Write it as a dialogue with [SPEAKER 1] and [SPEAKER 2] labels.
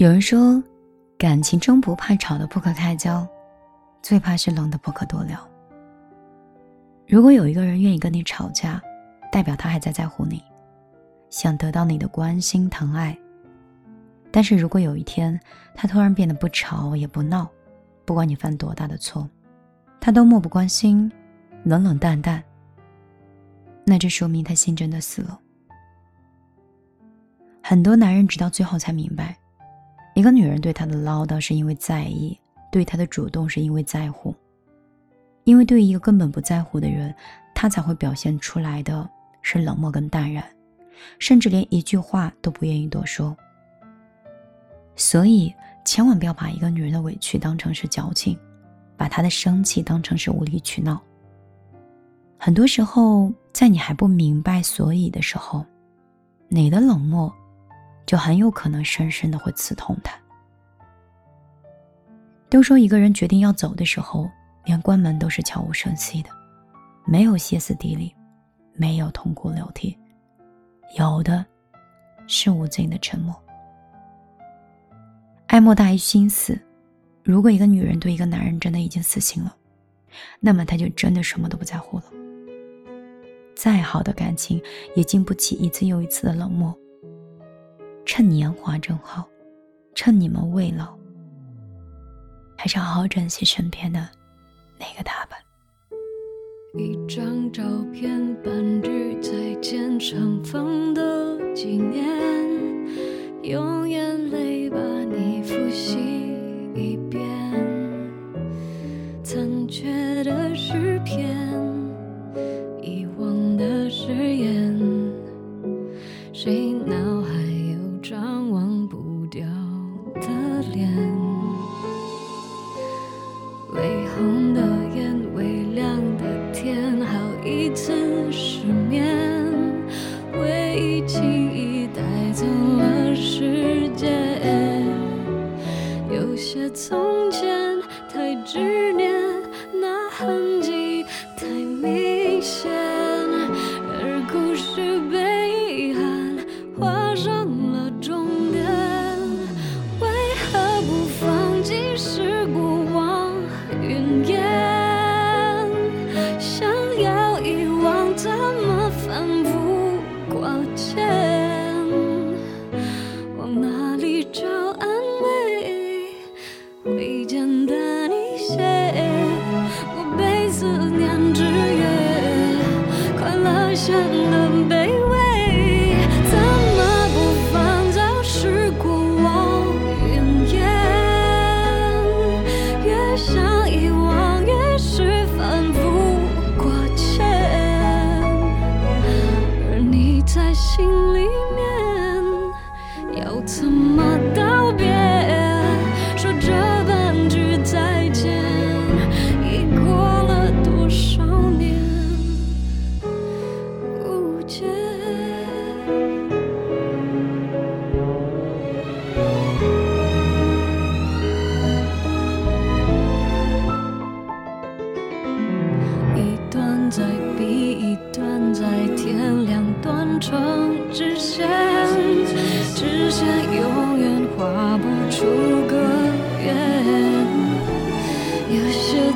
[SPEAKER 1] 有人说，感情中不怕吵得不可开交，最怕是冷的不可多聊。如果有一个人愿意跟你吵架，代表他还在在乎你，想得到你的关心疼爱。但是如果有一天他突然变得不吵也不闹，不管你犯多大的错，他都漠不关心，冷冷淡淡，那这说明他心真的死了。很多男人直到最后才明白。一个女人对他的唠叨是因为在意，对他的主动是因为在乎。因为对于一个根本不在乎的人，他才会表现出来的是冷漠跟淡然，甚至连一句话都不愿意多说。所以，千万不要把一个女人的委屈当成是矫情，把她的生气当成是无理取闹。很多时候，在你还不明白所以的时候，你的冷漠。就很有可能深深的会刺痛他。都说一个人决定要走的时候，连关门都是悄无声息的，没有歇斯底里，没有痛哭流涕，有的是无尽的沉默。爱莫大于心死。如果一个女人对一个男人真的已经死心了，那么她就真的什么都不在乎了。再好的感情也经不起一次又一次的冷漠。趁年华正好，趁你们未老，还是好好珍惜身边的那个他吧。
[SPEAKER 2] 一张照片，半句再见，尘封的纪念，用眼泪把你复习一遍，残缺的诗篇，轻易带走了时间。有些从前太执念那痕显得卑微怎么不放早是过往云烟？越想遗忘越是反复挂牵。而你在心里面要怎光之线之前永远画不出个圆。有些